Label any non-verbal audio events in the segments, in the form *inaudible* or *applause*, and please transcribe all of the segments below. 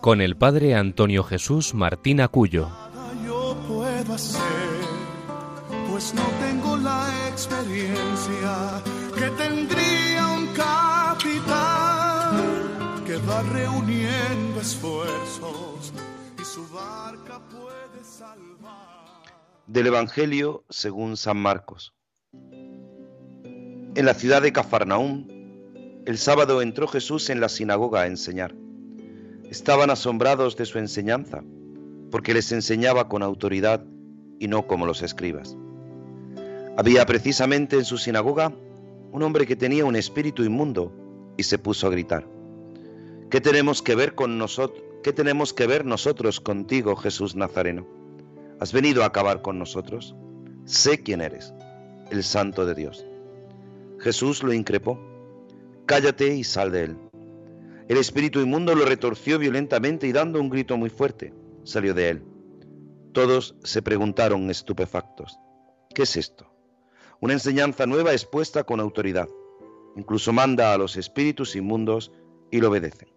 con el padre Antonio Jesús Martín Acuyo. Yo puedo hacer, pues no tengo la experiencia que tendría un capitán que va reuniendo esfuerzos y su barca puede salvar. Del Evangelio según San Marcos. En la ciudad de Cafarnaúm, el sábado entró Jesús en la sinagoga a enseñar. Estaban asombrados de su enseñanza, porque les enseñaba con autoridad y no como los escribas. Había precisamente en su sinagoga un hombre que tenía un espíritu inmundo y se puso a gritar: ¿Qué tenemos que ver con nosotros? ¿Qué tenemos que ver nosotros contigo, Jesús Nazareno? ¿Has venido a acabar con nosotros? Sé quién eres, el Santo de Dios. Jesús lo increpó: Cállate y sal de él. El espíritu inmundo lo retorció violentamente y dando un grito muy fuerte, salió de él. Todos se preguntaron estupefactos: ¿Qué es esto? una enseñanza nueva expuesta con autoridad. Incluso manda a los espíritus inmundos y lo obedecen.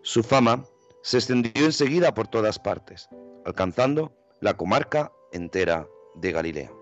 Su fama se extendió enseguida por todas partes, alcanzando la comarca entera de Galilea.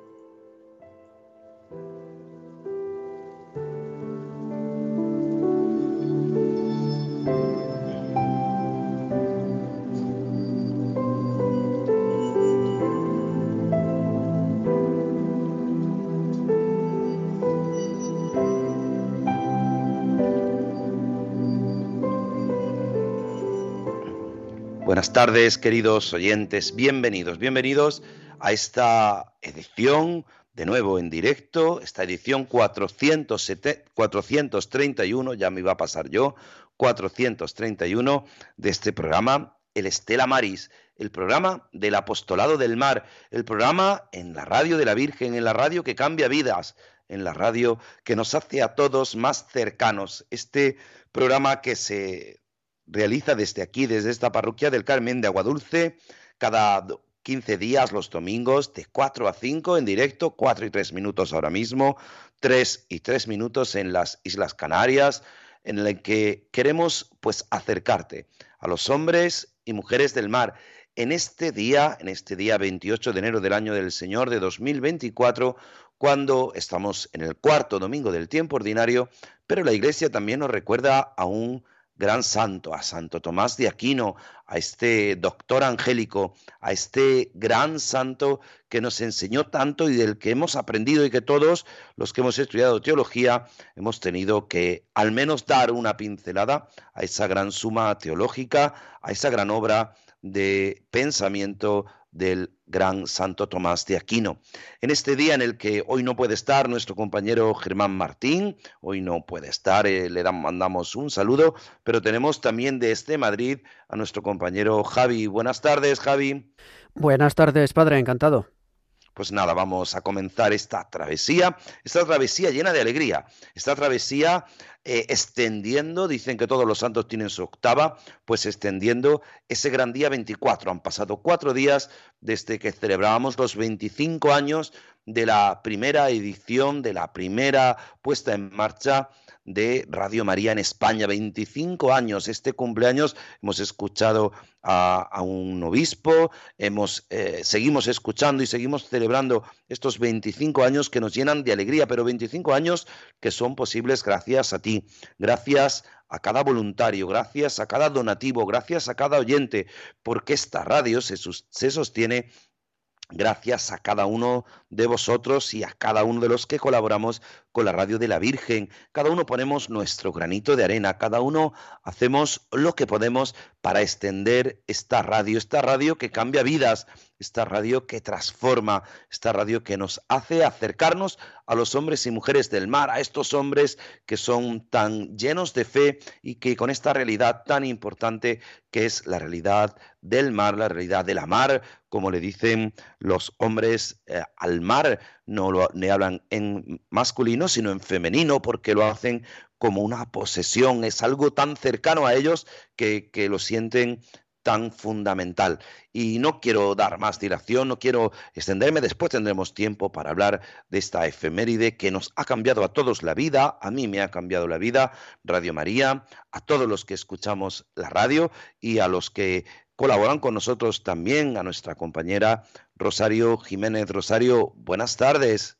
Buenas tardes, queridos oyentes, bienvenidos, bienvenidos a esta edición, de nuevo en directo, esta edición 431, ya me iba a pasar yo, 431 de este programa, el Estela Maris, el programa del Apostolado del Mar, el programa en la radio de la Virgen, en la radio que cambia vidas, en la radio que nos hace a todos más cercanos, este programa que se realiza desde aquí, desde esta parroquia del Carmen de Aguadulce, cada 15 días los domingos de 4 a 5 en directo, 4 y 3 minutos ahora mismo, 3 y 3 minutos en las Islas Canarias, en el que queremos pues acercarte a los hombres y mujeres del mar. En este día, en este día 28 de enero del año del Señor de 2024, cuando estamos en el cuarto domingo del tiempo ordinario, pero la Iglesia también nos recuerda a un gran santo, a Santo Tomás de Aquino, a este doctor angélico, a este gran santo que nos enseñó tanto y del que hemos aprendido y que todos los que hemos estudiado teología hemos tenido que al menos dar una pincelada a esa gran suma teológica, a esa gran obra de pensamiento del gran Santo Tomás de Aquino. En este día en el que hoy no puede estar nuestro compañero Germán Martín, hoy no puede estar, eh, le mandamos un saludo, pero tenemos también desde Madrid a nuestro compañero Javi. Buenas tardes, Javi. Buenas tardes, padre, encantado. Pues nada, vamos a comenzar esta travesía, esta travesía llena de alegría, esta travesía eh, extendiendo, dicen que todos los santos tienen su octava, pues extendiendo ese gran día 24. Han pasado cuatro días desde que celebrábamos los 25 años de la primera edición, de la primera puesta en marcha de Radio María en España. 25 años, este cumpleaños hemos escuchado a, un obispo, hemos, eh, seguimos escuchando y seguimos celebrando estos 25 años que nos llenan de alegría, pero 25 años que son posibles gracias a ti, gracias a cada voluntario, gracias a cada donativo, gracias a cada oyente, porque esta radio se, se sostiene Gracias a cada uno de vosotros y a cada uno de los que colaboramos con la radio de la Virgen. Cada uno ponemos nuestro granito de arena, cada uno hacemos lo que podemos para extender esta radio, esta radio que cambia vidas, esta radio que transforma, esta radio que nos hace acercarnos a los hombres y mujeres del mar, a estos hombres que son tan llenos de fe y que con esta realidad tan importante que es la realidad del mar, la realidad de la mar, como le dicen los hombres eh, al mar, no lo, hablan en masculino, sino en femenino, porque lo hacen como una posesión, es algo tan cercano a ellos que lo sienten tan fundamental. Y no quiero dar más dilación, no quiero extenderme, después tendremos tiempo para hablar de esta efeméride que nos ha cambiado a todos la vida, a mí me ha cambiado la vida, Radio María, a todos los que escuchamos la radio y a los que colaboran con nosotros también, a nuestra compañera Rosario Jiménez. Rosario, buenas tardes.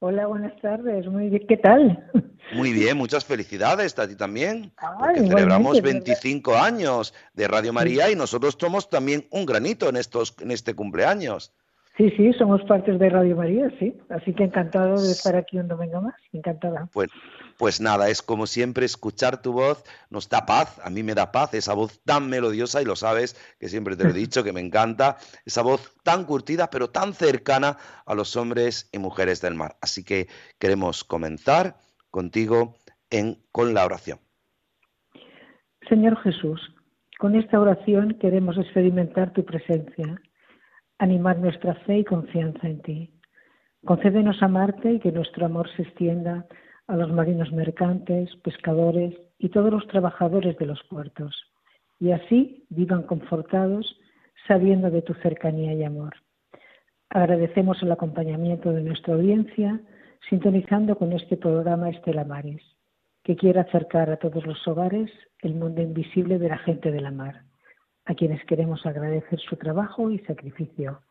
Hola, buenas tardes. Muy bien, ¿qué tal? Muy bien, muchas felicidades a ti también. porque celebramos 25 años de Radio María y nosotros somos también un granito en estos en este cumpleaños. Sí, sí, somos partes de Radio María, sí. Así que encantado de estar aquí un domingo más. Encantada. Pues, pues nada, es como siempre escuchar tu voz nos da paz. A mí me da paz esa voz tan melodiosa y lo sabes, que siempre te lo he *laughs* dicho, que me encanta. Esa voz tan curtida, pero tan cercana a los hombres y mujeres del mar. Así que queremos comenzar contigo en, con la oración. Señor Jesús, con esta oración queremos experimentar tu presencia animar nuestra fe y confianza en ti. Concédenos amarte y que nuestro amor se extienda a los marinos mercantes, pescadores y todos los trabajadores de los puertos, y así vivan confortados sabiendo de tu cercanía y amor. Agradecemos el acompañamiento de nuestra audiencia, sintonizando con este programa Estela Maris, que quiere acercar a todos los hogares el mundo invisible de la gente de la mar a quienes queremos agradecer su trabajo y sacrificio.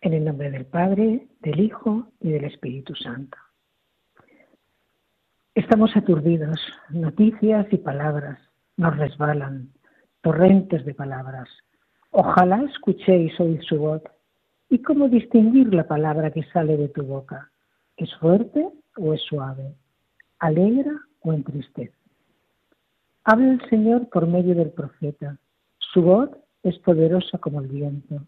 En el nombre del Padre, del Hijo y del Espíritu Santo. Estamos aturdidos, noticias y palabras nos resbalan, torrentes de palabras. Ojalá escuchéis oír su voz. ¿Y cómo distinguir la palabra que sale de tu boca? ¿Es fuerte o es suave? ¿Alegra o entristece? Habla el Señor por medio del profeta su voz es poderosa como el viento.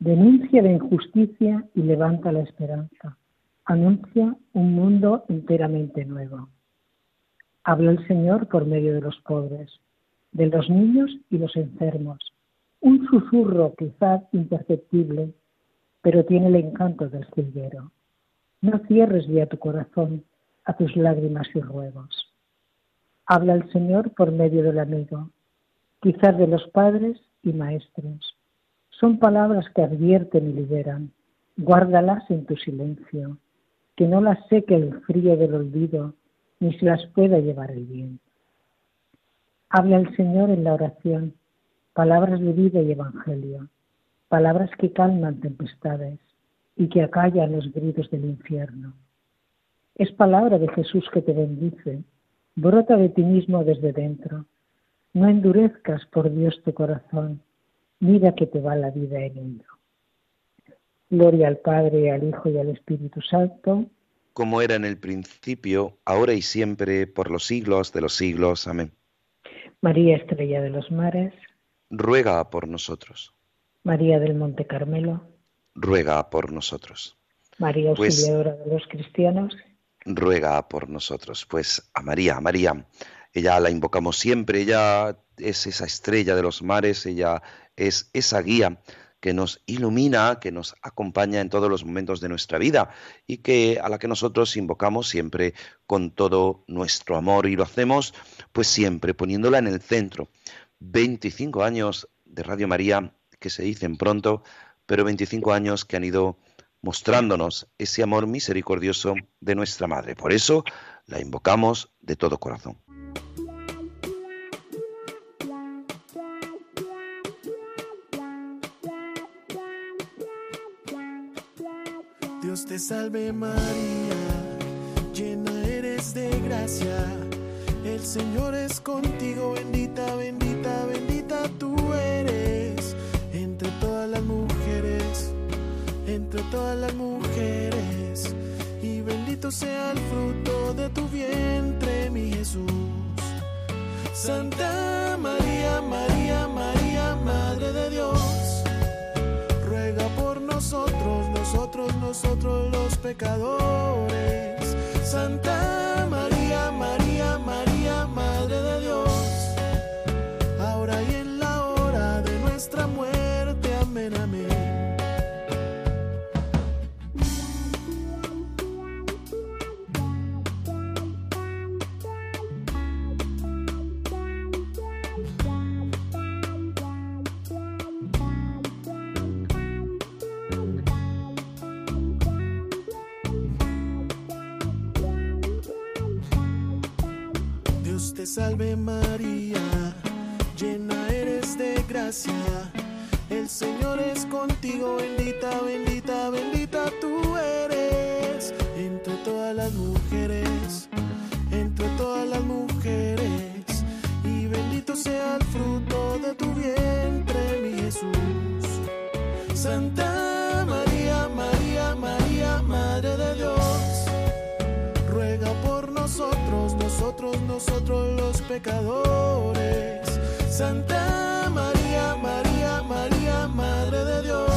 Denuncia la injusticia y levanta la esperanza. Anuncia un mundo enteramente nuevo. Habla el Señor por medio de los pobres, de los niños y los enfermos. Un susurro quizás imperceptible, pero tiene el encanto del silguero. No cierres ya tu corazón a tus lágrimas y ruegos. Habla el Señor por medio del amigo, quizás de los padres y maestros. Son palabras que advierten y liberan. Guárdalas en tu silencio, que no las seque el frío del olvido, ni se las pueda llevar el viento. Habla el Señor en la oración, palabras de vida y evangelio, palabras que calman tempestades y que acallan los gritos del infierno. Es palabra de Jesús que te bendice, brota de ti mismo desde dentro no endurezcas, por Dios, tu corazón. Mira que te va la vida en ello. Gloria al Padre, al Hijo y al Espíritu Santo. Como era en el principio, ahora y siempre, por los siglos de los siglos. Amén. María Estrella de los Mares. Ruega por nosotros. María del Monte Carmelo. Ruega por nosotros. María pues Auxiliadora de los Cristianos. Ruega por nosotros. Pues a María, a María ella la invocamos siempre, ella es esa estrella de los mares, ella es esa guía que nos ilumina, que nos acompaña en todos los momentos de nuestra vida y que a la que nosotros invocamos siempre con todo nuestro amor y lo hacemos pues siempre poniéndola en el centro. 25 años de Radio María que se dicen pronto, pero 25 años que han ido mostrándonos ese amor misericordioso de nuestra Madre. Por eso la invocamos de todo corazón. Dios te salve María, llena eres de gracia. El Señor es contigo, bendita, bendita, bendita todas las mujeres. Y bendito sea el fruto de tu vientre, mi Jesús. Santa María, María, María, Madre de Dios, ruega por nosotros, nosotros, nosotros los pecadores. Santa María, María, María, Madre de Dios, ahora y en la hora de nuestra muerte, Dios te salve María, llena eres de gracia. El Señor es contigo, bendita, bendita, bendita tú eres. Entre todas las mujeres, entre todas las mujeres. Y bendito sea el fruto de tu vientre, mi Jesús. Santa nosotros, los pecadores. Santa María, María, María, Madre de Dios,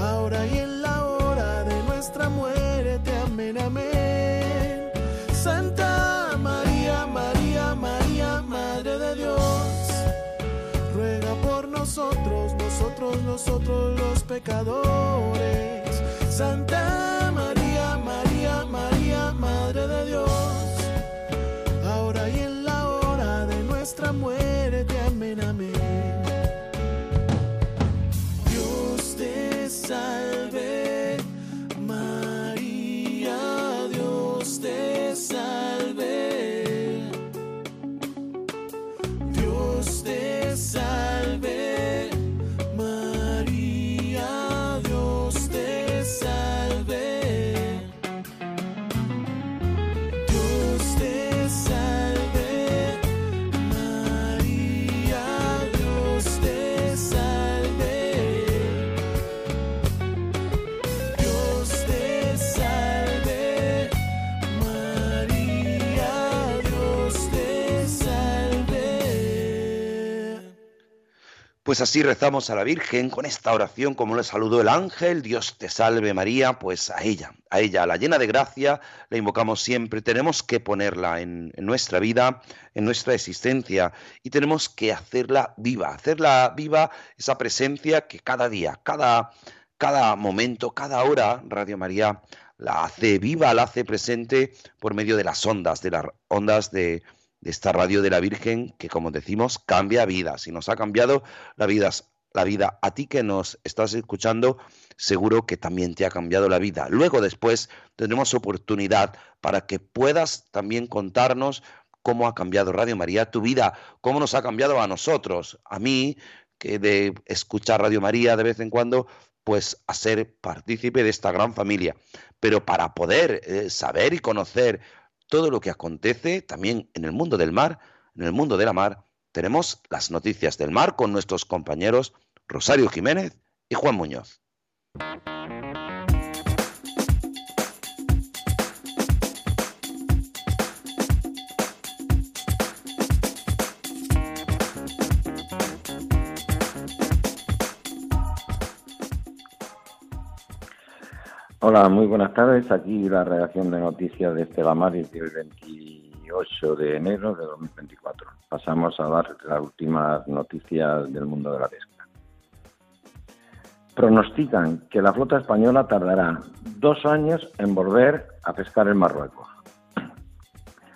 ahora y en la hora de nuestra muerte, amén, amén. Santa María, María, María, Madre de Dios, ruega por nosotros, nosotros, nosotros los pecadores. Santa María, María, María, Madre de Dios, nuestra muerte, amén, amén. Dios te salve, Pues así rezamos a la Virgen con esta oración, como le saludó el ángel, Dios te salve María, pues a ella, a ella, a la llena de gracia, la invocamos siempre, tenemos que ponerla en, en nuestra vida, en nuestra existencia, y tenemos que hacerla viva, hacerla viva esa presencia que cada día, cada, cada momento, cada hora, Radio María la hace viva, la hace presente por medio de las ondas, de las ondas de, de esta radio de la Virgen que, como decimos, cambia vidas y nos ha cambiado la vida, la vida. A ti que nos estás escuchando, seguro que también te ha cambiado la vida. Luego, después, tendremos oportunidad para que puedas también contarnos cómo ha cambiado Radio María tu vida, cómo nos ha cambiado a nosotros, a mí, que de escuchar Radio María de vez en cuando, pues a ser partícipe de esta gran familia. Pero para poder eh, saber y conocer todo lo que acontece también en el mundo del mar, en el mundo de la mar, tenemos las noticias del mar con nuestros compañeros Rosario Jiménez y Juan Muñoz. Hola, muy buenas tardes. Aquí la redacción de noticias de Estela Maris del 28 de enero de 2024. Pasamos a dar las últimas noticias del mundo de la pesca. Pronostican que la flota española tardará dos años en volver a pescar en Marruecos.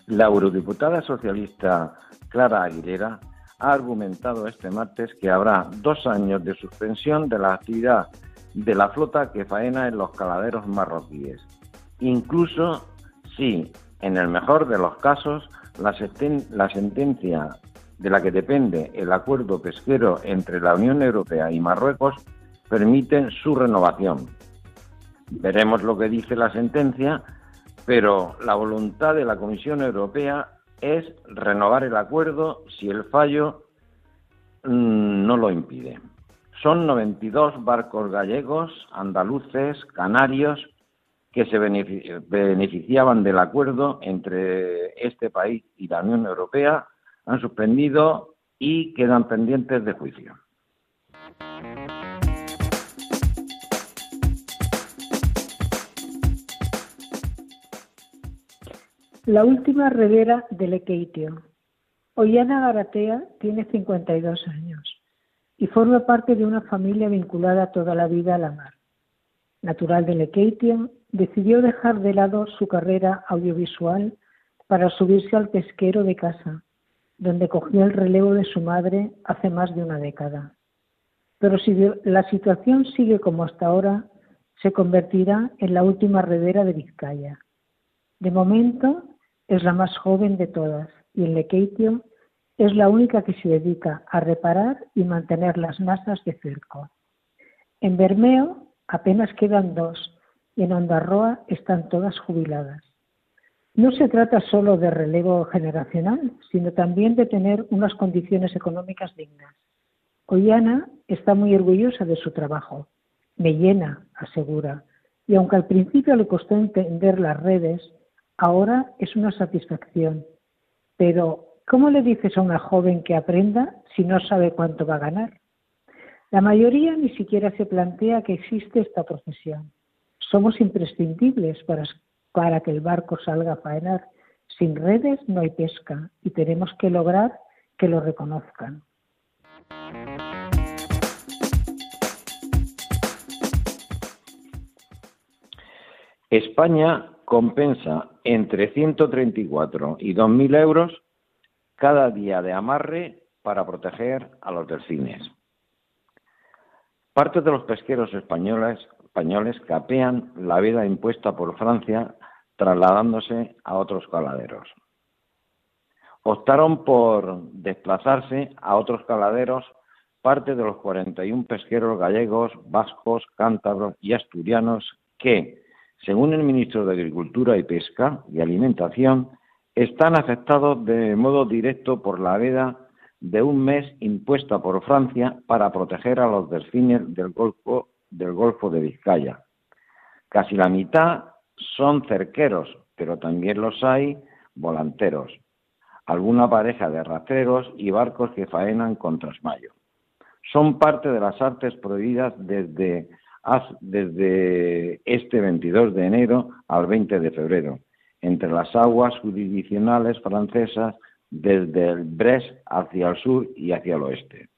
La eurodiputada socialista Clara Aguilera ha argumentado este martes que habrá dos años de suspensión de la actividad de la flota que faena en los caladeros marroquíes. Incluso si, en el mejor de los casos, la, sentencia de la que depende el acuerdo pesquero entre la Unión Europea y Marruecos permite su renovación. Veremos lo que dice la sentencia, pero la voluntad de la Comisión Europea es renovar el acuerdo si el fallo mmm, no lo impide. Son 92 barcos gallegos, andaluces, canarios, que se beneficiaban del acuerdo entre este país y la Unión Europea, han suspendido y quedan pendientes de juicio. La última ribera del Equeitio. Ollana Garatea tiene 52 años y forma parte de una familia vinculada toda la vida a la mar. Natural de Lekeitio, decidió dejar de lado su carrera audiovisual para subirse al pesquero de casa, donde cogió el relevo de su madre hace más de una década. Pero si la situación sigue como hasta ahora, se convertirá en la última redera de Vizcaya. De momento es la más joven de todas y en Lekeitio es la única que se dedica a reparar y mantener las masas de cerco. En Bermeo apenas quedan dos y en Ondarroa están todas jubiladas. No se trata solo de relevo generacional, sino también de tener unas condiciones económicas dignas. Ollana está muy orgullosa de su trabajo. Me llena, asegura. Y aunque al principio le costó entender las redes, ahora es una satisfacción. Pero, ¿cómo le dices a una joven que aprenda si no sabe cuánto va a ganar? La mayoría ni siquiera se plantea que existe esta profesión. Somos imprescindibles para, para que el barco salga a faenar. Sin redes no hay pesca y tenemos que lograr que lo reconozcan. España compensa entre 134 y 2.000 euros cada día de amarre para proteger a los delfines. Parte de los pesqueros españoles, capean la vida impuesta por Francia trasladándose a otros caladeros. Optaron por desplazarse a otros caladeros parte de los 41 pesqueros gallegos, vascos, cántabros y asturianos que, según el ministro de Agricultura y Pesca y Alimentación, están afectados de modo directo por la veda de un mes impuesta por Francia para proteger a los delfines del Golfo, de Vizcaya. Casi la mitad son cerqueros, pero también los hay volanteros, alguna pareja de rastreros y barcos que faenan con trasmayo. Son parte de las artes prohibidas desde este 22 de enero al 20 de febrero, entre las aguas jurisdiccionales francesas desde el Brest hacia el sur y hacia el oeste.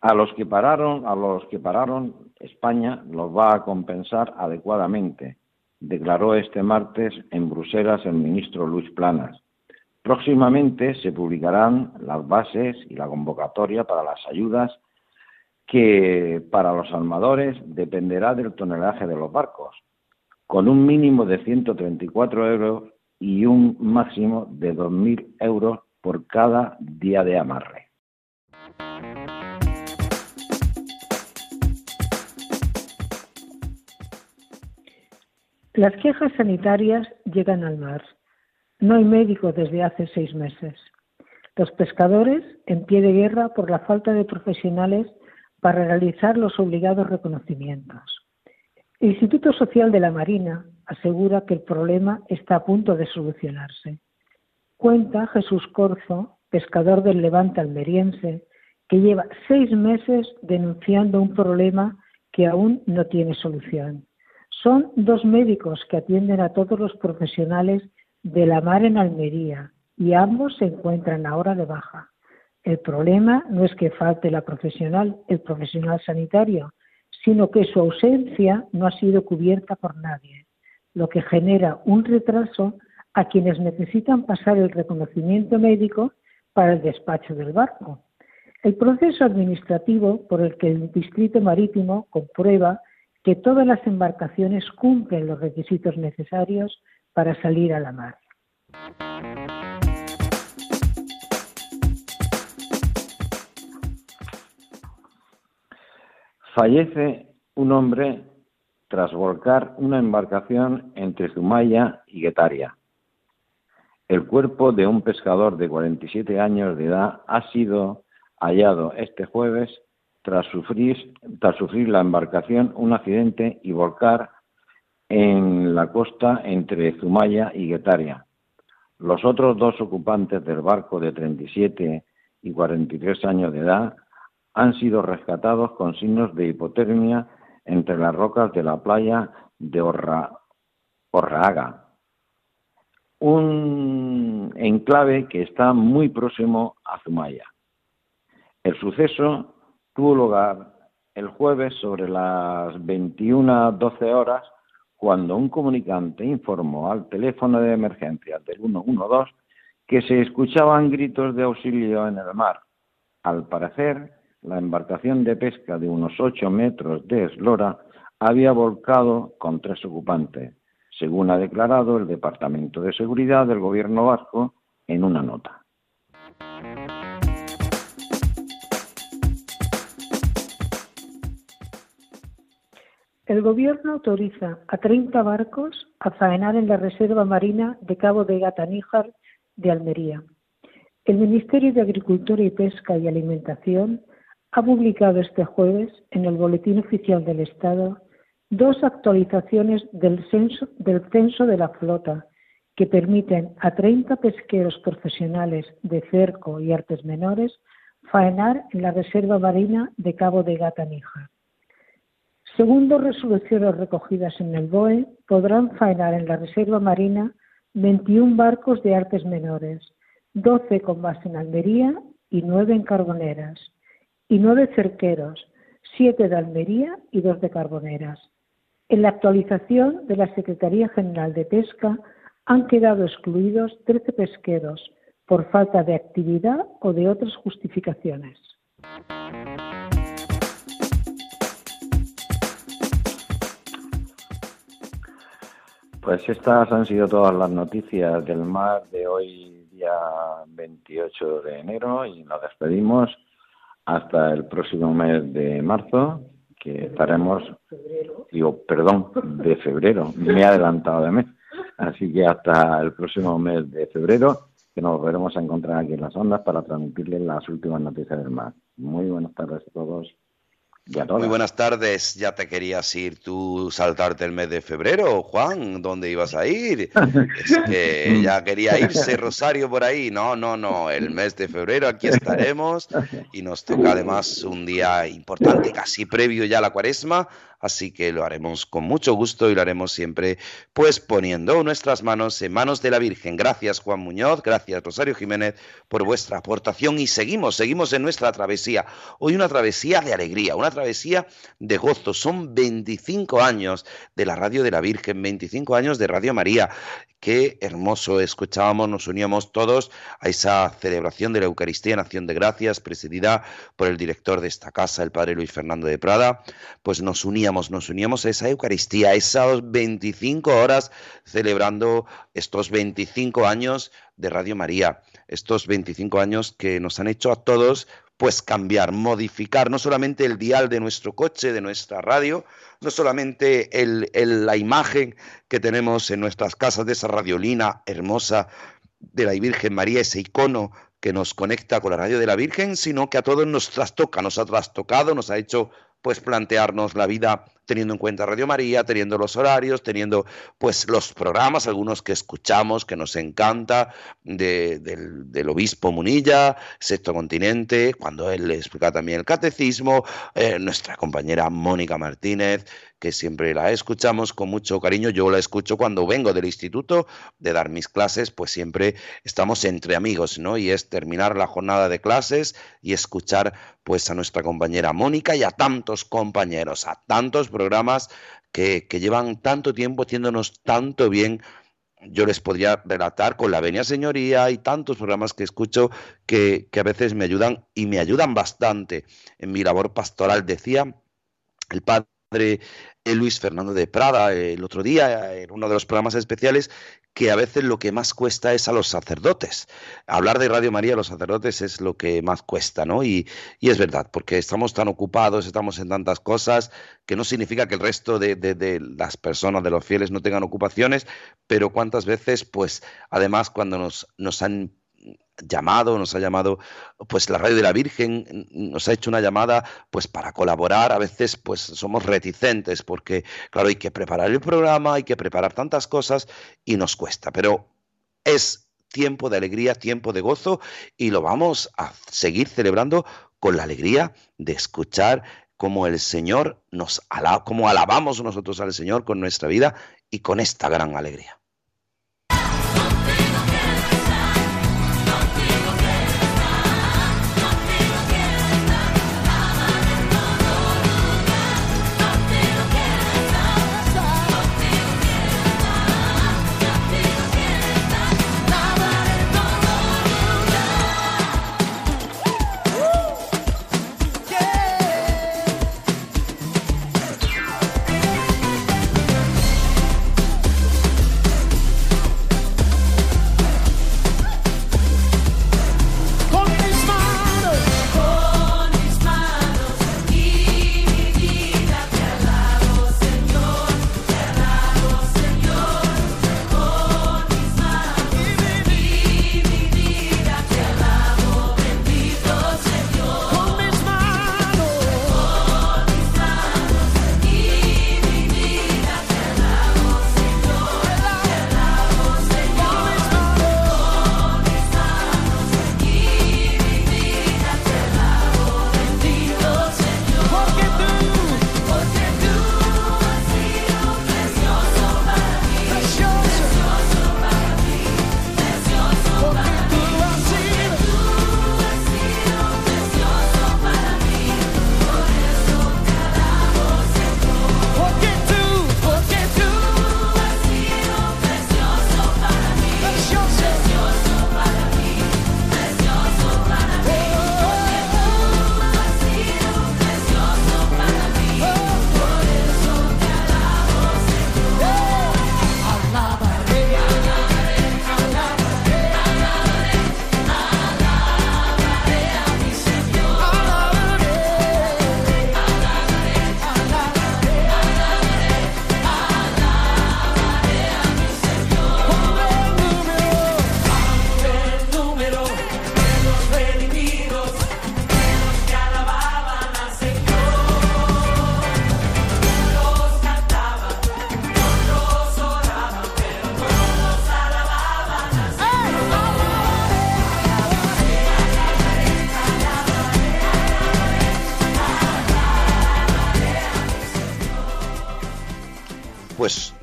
A los que pararon, a los que pararon, España los va a compensar adecuadamente, declaró este martes en Bruselas el ministro Luis Planas. Próximamente se publicarán las bases y la convocatoria para las ayudas que para los armadores dependerá del tonelaje de los barcos, con un mínimo de 134 euros y un máximo de 2.000 euros por cada día de amarre. Las quejas sanitarias llegan al mar. No hay médico desde hace seis meses. Los pescadores en pie de guerra por la falta de profesionales para realizar los obligados reconocimientos. El Instituto Social de la Marina asegura que el problema está a punto de solucionarse. Cuenta Jesús Corzo, pescador del Levante almeriense, que lleva seis meses denunciando un problema que aún no tiene solución. Son dos médicos que atienden a todos los profesionales de la mar en Almería y ambos se encuentran ahora de baja. El problema no es que falte la profesional, el profesional sanitario, sino que su ausencia no ha sido cubierta por nadie lo que genera un retraso a quienes necesitan pasar el reconocimiento médico para el despacho del barco. El proceso administrativo por el que el Distrito Marítimo comprueba que todas las embarcaciones cumplen los requisitos necesarios para salir a la mar. Fallece un hombre tras volcar una embarcación entre Zumaya y Guetaria. El cuerpo de un pescador de 47 años de edad ha sido hallado este jueves tras sufrir, tras sufrir la embarcación un accidente y volcar en la costa entre Zumaya y Guetaria. Los otros dos ocupantes del barco de 37 y 43 años de edad han sido rescatados con signos de hipotermia entre las rocas de la playa de Orra, Orraaga. un enclave que está muy próximo a Zumaya. El suceso tuvo lugar el jueves sobre las 21.12 horas cuando un comunicante informó al teléfono de emergencia del 112 que se escuchaban gritos de auxilio en el mar. Al parecer, la embarcación de pesca de unos 8 metros de eslora había volcado con tres ocupantes, según ha declarado el Departamento de Seguridad del Gobierno vasco en una nota. El Gobierno autoriza a 30 barcos a faenar en la Reserva Marina de Cabo de Gataníjar de Almería. El Ministerio de Agricultura y Pesca y Alimentación ha publicado este jueves en el Boletín Oficial del Estado dos actualizaciones del censo, de la flota que permiten a 30 pesqueros profesionales de cerco y artes menores faenar en la Reserva Marina de Cabo de Gata Níjar. Según dos resoluciones recogidas en el BOE, podrán faenar en la Reserva Marina 21 barcos de artes menores, 12 con base en Almería y 9 en Carboneras, y 9 cerqueros, 7 de Almería y 2 de Carboneras. En la actualización de la Secretaría General de Pesca han quedado excluidos 13 pesqueros por falta de actividad o de otras justificaciones. Pues estas han sido todas las noticias del mar de hoy, día 28 de enero, y nos despedimos hasta el próximo mes de marzo, que estaremos, digo, perdón, de febrero, me he adelantado de mes. Así que hasta el próximo mes de febrero, que nos volveremos a encontrar aquí en las ondas para transmitirles las últimas noticias del mar. Muy buenas tardes a todos. Muy buenas tardes. Ya te querías ir tú saltarte el mes de febrero, Juan. ¿Dónde ibas a ir? Es que *laughs* ya quería irse Rosario por ahí. No, no, no. El mes de febrero aquí estaremos y nos toca además un día importante, casi previo ya a la cuaresma. Así que lo haremos con mucho gusto y lo haremos siempre pues poniendo nuestras manos en manos de la Virgen. Gracias Juan Muñoz, gracias Rosario Jiménez por vuestra aportación y seguimos, seguimos en nuestra travesía. Hoy una travesía de alegría, una travesía de gozo. Son 25 años de la radio de la Virgen, 25 años de Radio María. Qué hermoso escuchábamos, nos uníamos todos a esa celebración de la Eucaristía en Acción de Gracias, presidida por el director de esta casa, el padre Luis Fernando de Prada. Pues nos uníamos, nos uníamos a esa Eucaristía, a esas 25 horas celebrando estos 25 años de Radio María, estos 25 años que nos han hecho a todos pues cambiar, modificar no solamente el dial de nuestro coche, de nuestra radio, no solamente la imagen que tenemos en nuestras casas de esa radiolina hermosa de la Virgen María, ese icono que nos conecta con la radio de la Virgen, sino que a todos nos trastoca, nos ha trastocado, nos ha hecho pues plantearnos la vida teniendo en cuenta Radio María, teniendo los horarios, teniendo pues los programas, algunos que escuchamos, que nos encanta, del, obispo Munilla, Sexto Continente, cuando él le explica también el catecismo, eh, nuestra compañera Mónica Martínez, que siempre la escuchamos con mucho cariño. Yo la escucho cuando vengo del instituto de dar mis clases, pues siempre estamos entre amigos, ¿no? Y es terminar la jornada de clases y escuchar pues a nuestra compañera Mónica y a tantos compañeros, a tantos programas que, llevan tanto tiempo haciéndonos tanto bien yo les podría relatar con la venia señoría y tantos programas que escucho que, que, a veces me ayudan y me ayudan bastante en mi labor pastoral. Decía el padre Luis Fernando de Prada el otro día en uno de los programas especiales que a veces lo que más cuesta es a los sacerdotes. Hablar de Radio María a los sacerdotes es lo que más cuesta, ¿no? Y, es verdad, porque estamos tan ocupados, estamos en tantas cosas, que no significa que el resto de, de, las personas, de los fieles, no tengan ocupaciones, pero cuántas veces, pues, además, cuando nos, nos han llamado, nos ha llamado pues la radio de la Virgen, nos ha hecho una llamada pues para colaborar, a veces pues somos reticentes porque claro, hay que preparar el programa, hay que preparar tantas cosas y nos cuesta, pero es tiempo de alegría, tiempo de gozo y lo vamos a seguir celebrando con la alegría de escuchar cómo el Señor nos alaba, cómo alabamos nosotros al Señor con nuestra vida y con esta gran alegría.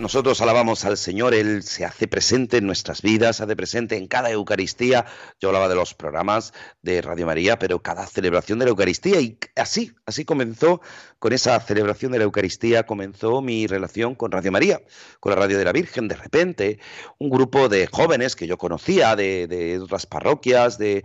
Nosotros alabamos al Señor, Él se hace presente en nuestras vidas, se hace presente en cada Eucaristía. Yo hablaba de los programas de Radio María, pero cada celebración de la Eucaristía y así, así comenzó con esa celebración de la Eucaristía, comenzó mi relación con Radio María, con la Radio de la Virgen. De repente, un grupo de jóvenes que yo conocía de, otras parroquias, de,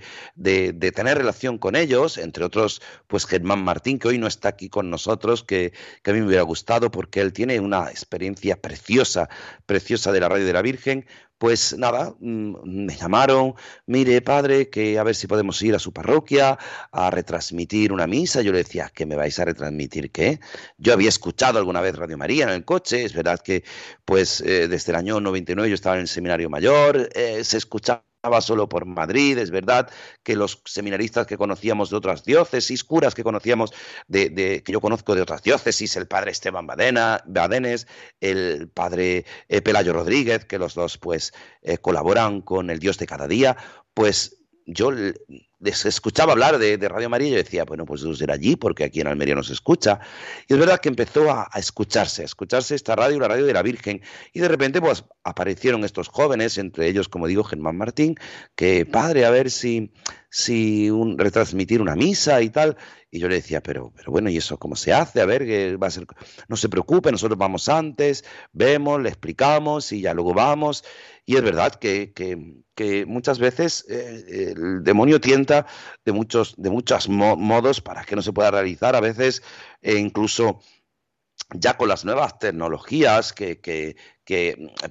tener relación con ellos, entre otros, pues Germán Martín, que hoy no está aquí con nosotros, que, que a mí me hubiera gustado porque él tiene una experiencia preciosa, preciosa de la radio de la Virgen, pues nada, mm, me llamaron, mire padre, que a ver si podemos ir a su parroquia a retransmitir una misa. Yo le decía, ¿que me vais a retransmitir qué? Yo había escuchado alguna vez Radio María en el coche, es verdad que pues eh, desde el año 99 yo estaba en el seminario mayor, eh, se escuchaba solo por Madrid, es verdad que los seminaristas que conocíamos de otras diócesis, curas que conocíamos de, que yo conozco de otras diócesis, el padre Esteban Badena, Badenes, el padre eh, Pelayo Rodríguez, que los dos pues eh, colaboran con el Dios de cada día, pues yo les escuchaba hablar de, Radio María y yo decía, bueno, pues eso será allí, porque aquí en Almería no se escucha. Y es verdad que empezó a, escucharse, a escucharse esta radio, la radio de la Virgen. Y de repente, pues aparecieron estos jóvenes, entre ellos, como digo, Germán Martín, que padre, a ver si, si un, retransmitir una misa y tal. Y yo le decía, pero, pero bueno, ¿y eso cómo se hace? A ver, que va a ser. No se preocupe, nosotros vamos antes, vemos, le explicamos y ya luego vamos. Y es verdad que, muchas veces eh, el demonio tienta de muchos, de muchos modos para que no se pueda realizar. A veces e incluso ya con las nuevas tecnologías que, que,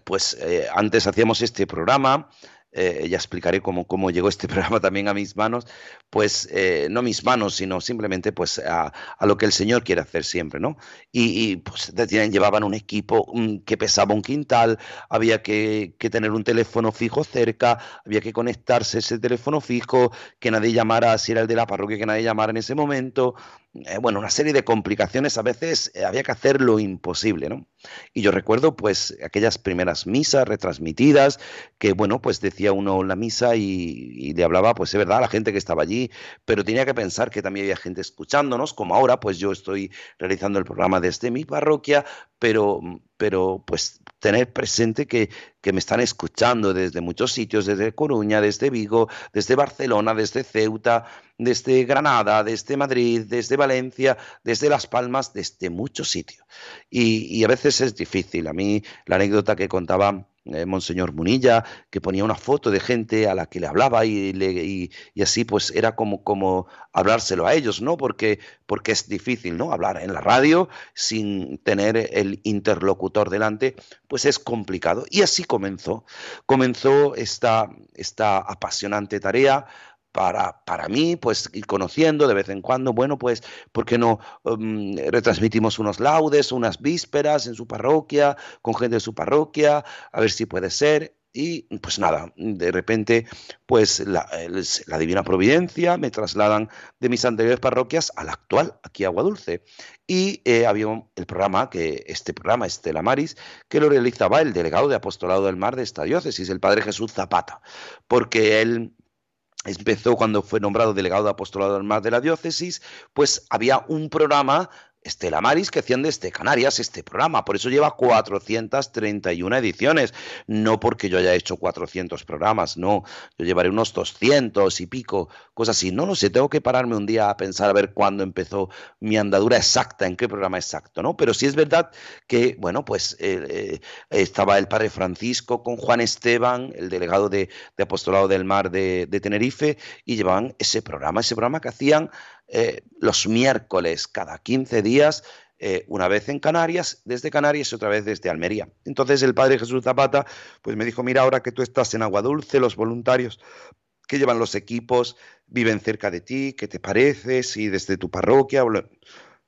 pues eh, antes hacíamos este programa eh, ya explicaré cómo, cómo, llegó este *laughs* programa también a mis manos, pues eh, no mis manos, sino simplemente pues a, lo que el Señor quiere hacer siempre, ¿no? Y, pues llevaban un equipo mm, que pesaba un quintal, había que, tener un teléfono fijo cerca, había que conectarse ese teléfono fijo, que nadie llamara, si era el de la parroquia, que nadie llamara en ese momento, eh, bueno, una serie de complicaciones, a veces había que hacer lo imposible, ¿no? Y yo recuerdo pues aquellas primeras misas retransmitidas, que bueno, pues decía uno la misa y, le hablaba, pues es verdad, a la gente que estaba allí, pero tenía que pensar que también había gente escuchándonos, como ahora, pues yo estoy realizando el programa desde mi parroquia, pero, pero pues tener presente que, que, me están escuchando desde muchos sitios, desde Coruña, desde Vigo, desde Barcelona, desde Ceuta, desde Granada, desde Madrid, desde Valencia, desde Las Palmas, desde muchos sitios. Y, y a veces es difícil. A mí la anécdota que contaba eh, Monseñor Munilla, que ponía una foto de gente a la que le hablaba y, le, y, así pues era como, como hablárselo a ellos, ¿no? Porque, porque es difícil, ¿no? Hablar en la radio sin tener el interlocutor delante, pues es complicado. Y así comenzó, comenzó esta, esta apasionante tarea para, para mí, pues ir conociendo de vez en cuando, bueno, pues, ¿por qué no um, retransmitimos unos laudes, unas vísperas en su parroquia, con gente de su parroquia, a ver si puede ser? Y pues nada, de repente, pues la, Divina Providencia me trasladan de mis anteriores parroquias a la actual, aquí a Aguadulce. Y eh, había el programa, que este programa, Estela Maris, que lo realizaba el delegado de Apostolado del Mar de esta diócesis, el Padre Jesús Zapata, porque él empezó cuando fue nombrado delegado de apostolado de la diócesis, pues había un programa Estela Maris que hacían desde Canarias este programa. Por eso lleva 431 ediciones. No porque yo haya hecho 400 programas, no. Yo llevaré unos 200 y pico, cosas así. No lo sé, tengo que pararme un día a pensar a ver cuándo empezó mi andadura exacta, en qué programa exacto, ¿no? Pero sí es verdad que, bueno, pues eh, eh, estaba el padre Francisco con Juan Esteban, el delegado de, Apostolado del Mar de, de Tenerife, y llevaban ese programa, ese programa que hacían eh, los miércoles cada 15 días, eh, una vez en Canarias, desde Canarias y otra vez desde Almería. Entonces el padre Jesús Zapata pues me dijo, mira, ahora que tú estás en Agua Dulce, los voluntarios que llevan los equipos viven cerca de ti, ¿qué te parece? Si desde tu parroquia...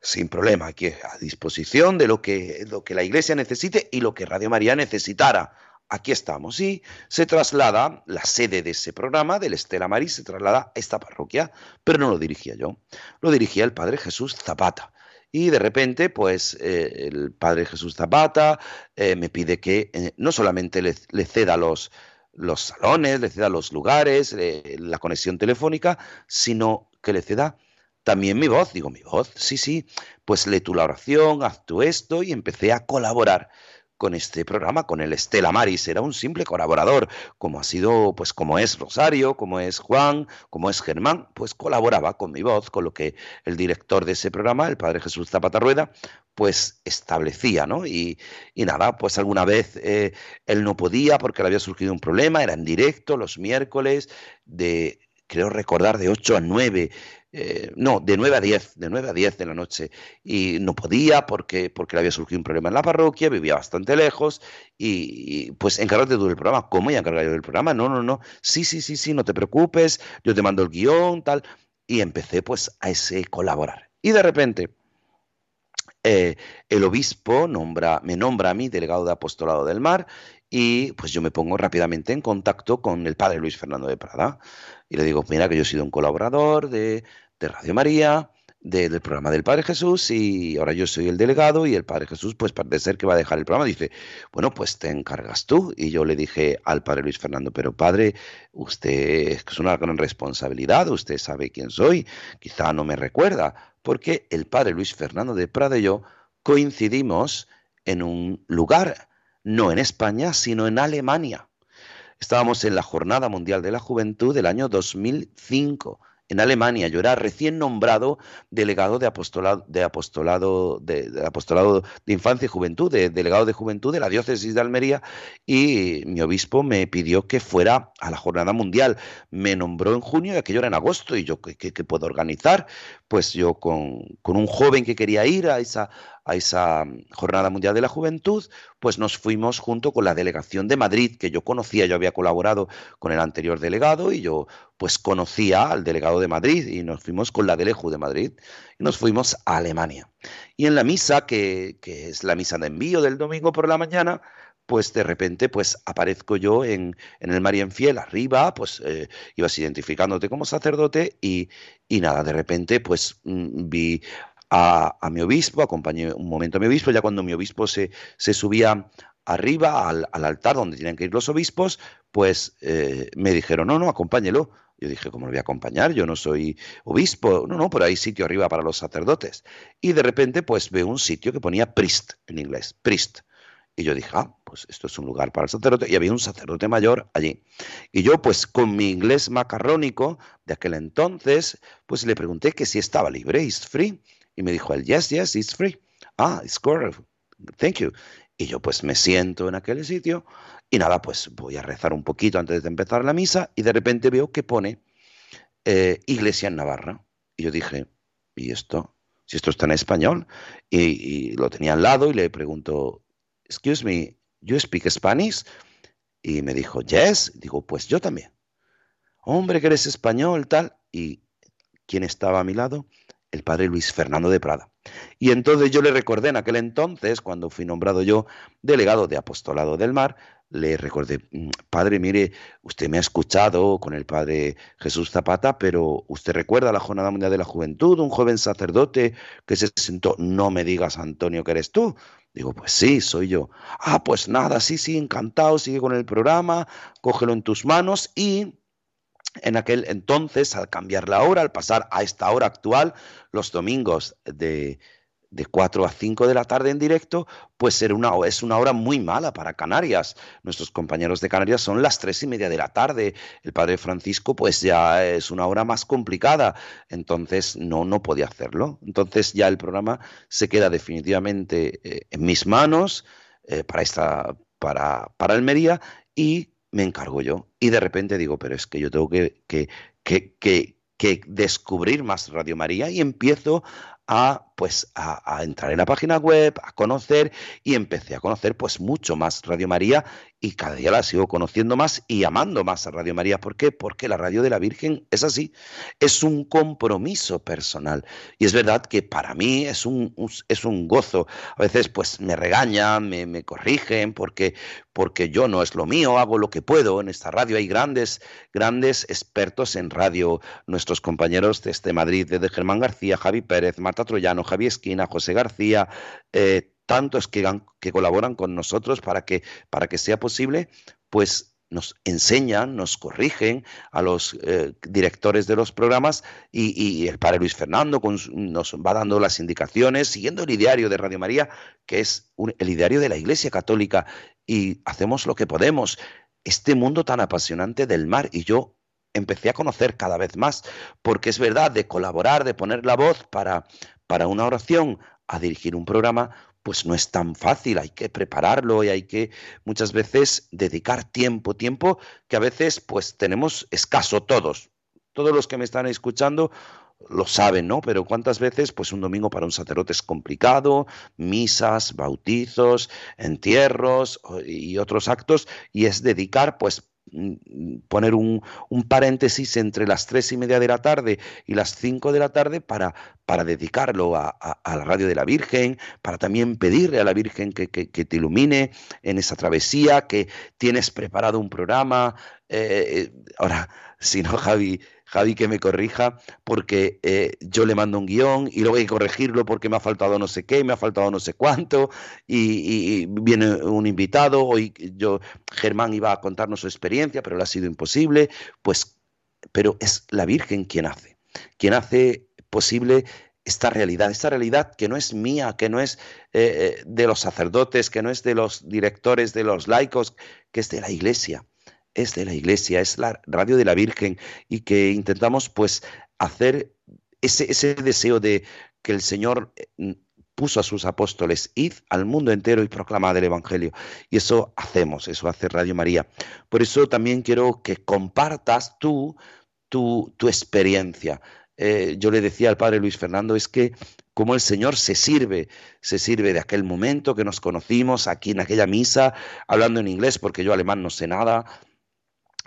Sin problema, aquí a disposición de lo que, lo que la iglesia necesite y lo que Radio María necesitara aquí estamos. Y se traslada la sede de ese programa, del Estela Maris, se traslada a esta parroquia, pero no lo dirigía yo, lo dirigía el Padre Jesús Zapata. Y de repente, pues eh, el Padre Jesús Zapata eh, me pide que eh, no solamente le, ceda los, los salones, le ceda los lugares, la conexión telefónica, sino que le ceda también mi voz. Digo, mi voz, sí, sí, pues lee tú la oración, haz tú esto y empecé a colaborar con este programa, con el Estela Maris, era un simple colaborador, como ha sido, pues como es Rosario, como es Juan, como es Germán, pues colaboraba con mi voz, con lo que el director de ese programa, el padre Jesús Zapata Rueda, pues establecía, ¿no? Y, nada, pues alguna vez eh, él no podía porque le había surgido un problema, era en directo los miércoles de, creo recordar, de 8 a 9 eh, no, de 9 a 10, de 9 a 10 de la noche. Y no podía porque, porque le había surgido un problema en la parroquia, vivía bastante lejos y, pues encárgate tú del programa. ¿Cómo ya encargar yo del programa? No, no, no. Sí, sí, sí, sí, no te preocupes, yo te mando el guion, tal. Y empecé pues a ese colaborar. Y de repente... Eh, el obispo nombra, me nombra a mí delegado de apostolado del mar y pues yo me pongo rápidamente en contacto con el padre Luis Fernando de Prada y le digo, mira que yo he sido un colaborador de, de Radio María, del programa del Padre Jesús y ahora yo soy el delegado y el Padre Jesús pues parece ser que va a dejar el programa. Dice, bueno, pues te encargas tú. Y yo le dije al Padre Luis Fernando, pero Padre, usted es una gran responsabilidad, usted sabe quién soy, quizá no me recuerda, porque el Padre Luis Fernando de Prada y yo coincidimos en un lugar, no en España, sino en Alemania. Estábamos en la Jornada Mundial de la Juventud del año 2005 en Alemania. Yo era recién nombrado delegado de apostolado de apostolado de, apostolado de infancia y juventud, de, delegado de juventud de la diócesis de Almería y mi obispo me pidió que fuera a la jornada mundial. Me nombró en junio y aquello era en agosto y yo qué, puedo organizar. Pues yo con, con un joven que quería ir a esa a esa mm, Jornada Mundial de la Juventud, pues nos fuimos junto con la delegación de Madrid, que yo conocía, yo había colaborado con el anterior delegado y yo pues conocía al delegado de Madrid y nos fuimos con la Deleju de Madrid y nos fuimos a Alemania. Y en la misa, que, es la misa de envío del domingo por la mañana, pues de repente pues aparezco yo en, en el María Fiel arriba, pues eh, ibas identificándote como sacerdote y, y nada, de repente pues mm, vi a, mi obispo, acompañé un momento a mi obispo, ya cuando mi obispo se, se subía arriba al, altar donde tienen que ir los obispos, pues eh, me dijeron, no, no, acompáñelo. Yo dije, ¿cómo lo voy a acompañar? Yo no soy obispo. No, no, pero hay sitio arriba para los sacerdotes. Y de repente, pues veo un sitio que ponía priest en inglés, priest. Y yo dije, ah, pues esto es un lugar para el sacerdote. Y había un sacerdote mayor allí. Y yo, pues con mi inglés macarrónico de aquel entonces, pues le pregunté que si estaba libre, is free. Y me dijo él, yes, yes, it's free. Ah, it's correct. Thank you. Y yo pues me siento en aquel sitio y nada, pues voy a rezar un poquito antes de empezar la misa y de repente veo que pone eh, Iglesia en Navarra. Y yo dije, ¿y esto? Si esto está en español. Y, lo tenía al lado y le pregunto, excuse me, you speak Spanish? Y me dijo, yes. Digo, pues yo también. Hombre, que eres español, tal. ¿Y quién estaba a mi lado? El padre Luis Fernando de Prada. Y entonces yo le recordé en aquel entonces, cuando fui nombrado yo delegado de Apostolado del Mar, le recordé, mm, padre, mire, usted me ha escuchado con el padre Jesús Zapata, pero usted recuerda la Jornada Mundial de la Juventud, un joven sacerdote que se sentó, no me digas, Antonio, que eres tú. Digo, pues sí, soy yo. Ah, pues nada, sí, sí, encantado, sigue con el programa, cógelo en tus manos y en aquel entonces, al cambiar la hora, al pasar a esta hora actual, los domingos de, de 4 a 5 de la tarde en directo, pues es una hora muy mala para Canarias. Nuestros compañeros de Canarias son las tres y media de la tarde. El padre Francisco, pues ya es una hora más complicada. Entonces no, no podía hacerlo. Entonces ya el programa se queda definitivamente eh, en mis manos eh, para, esta, para, para Almería y me encargo yo. Y de repente digo, pero es que yo tengo que, que, que, que, descubrir más Radio María y empiezo a pues a, entrar en la página web, a conocer y empecé a conocer pues mucho más Radio María y cada día la sigo conociendo más y amando más a Radio María. ¿Por qué? Porque la radio de la Virgen es así, es un compromiso personal y es verdad que para mí es un, es un gozo. A veces pues me regañan, me, me corrigen porque, porque yo no es lo mío, hago lo que puedo. En esta radio hay grandes, grandes expertos en radio, nuestros compañeros desde Madrid, desde Germán García, Javi Pérez, Marta Troyano, Javier Esquina, José García, eh, tantos que, colaboran con nosotros para que, para que sea posible, pues nos enseñan, nos corrigen a los eh, directores de los programas y, el padre Luis Fernando nos va dando las indicaciones, siguiendo el ideario de Radio María, que es el ideario de la Iglesia Católica, y hacemos lo que podemos. Este mundo tan apasionante del mar, y yo empecé a conocer cada vez más, porque es verdad, de colaborar, de poner la voz para, para una oración, a dirigir un programa, pues no es tan fácil, hay que prepararlo y hay que muchas veces dedicar tiempo, tiempo que a veces pues tenemos escaso todos. Todos los que me están escuchando lo saben, ¿no? Pero cuántas veces, pues un domingo para un sacerdote es complicado, misas, bautizos, entierros y otros actos, y es dedicar, pues, poner un, paréntesis entre las tres y media de la tarde y las cinco de la tarde para, para dedicarlo a, la radio de la Virgen, para también pedirle a la Virgen que, te ilumine en esa travesía, que tienes preparado un programa. Eh, eh, ahora, *laughs* si no, Javi, Javi que me corrija, porque eh, yo le mando un guion y luego hay que corregirlo porque me ha faltado no sé qué, me ha faltado no sé cuánto, y, viene un invitado, hoy yo, Germán iba a contarnos su experiencia, pero le ha sido imposible, pues, pero es la Virgen quien hace, quien hace posible esta realidad, esta realidad que no es mía, que no es eh, eh, de los sacerdotes, que no es de los directores, de los laicos, que es de la Iglesia es de la Iglesia, es la radio de la Virgen y que intentamos pues hacer ese, ese deseo de que el Señor eh, puso a sus apóstoles, id al mundo entero y proclamad el Evangelio. Y eso hacemos, eso hace Radio María. Por eso también quiero que compartas tú tu, tu experiencia. Eh, yo le decía al padre Luis Fernando, es que como el Señor se sirve, se sirve de aquel momento que nos conocimos aquí en aquella misa, hablando en inglés, porque yo alemán no sé nada,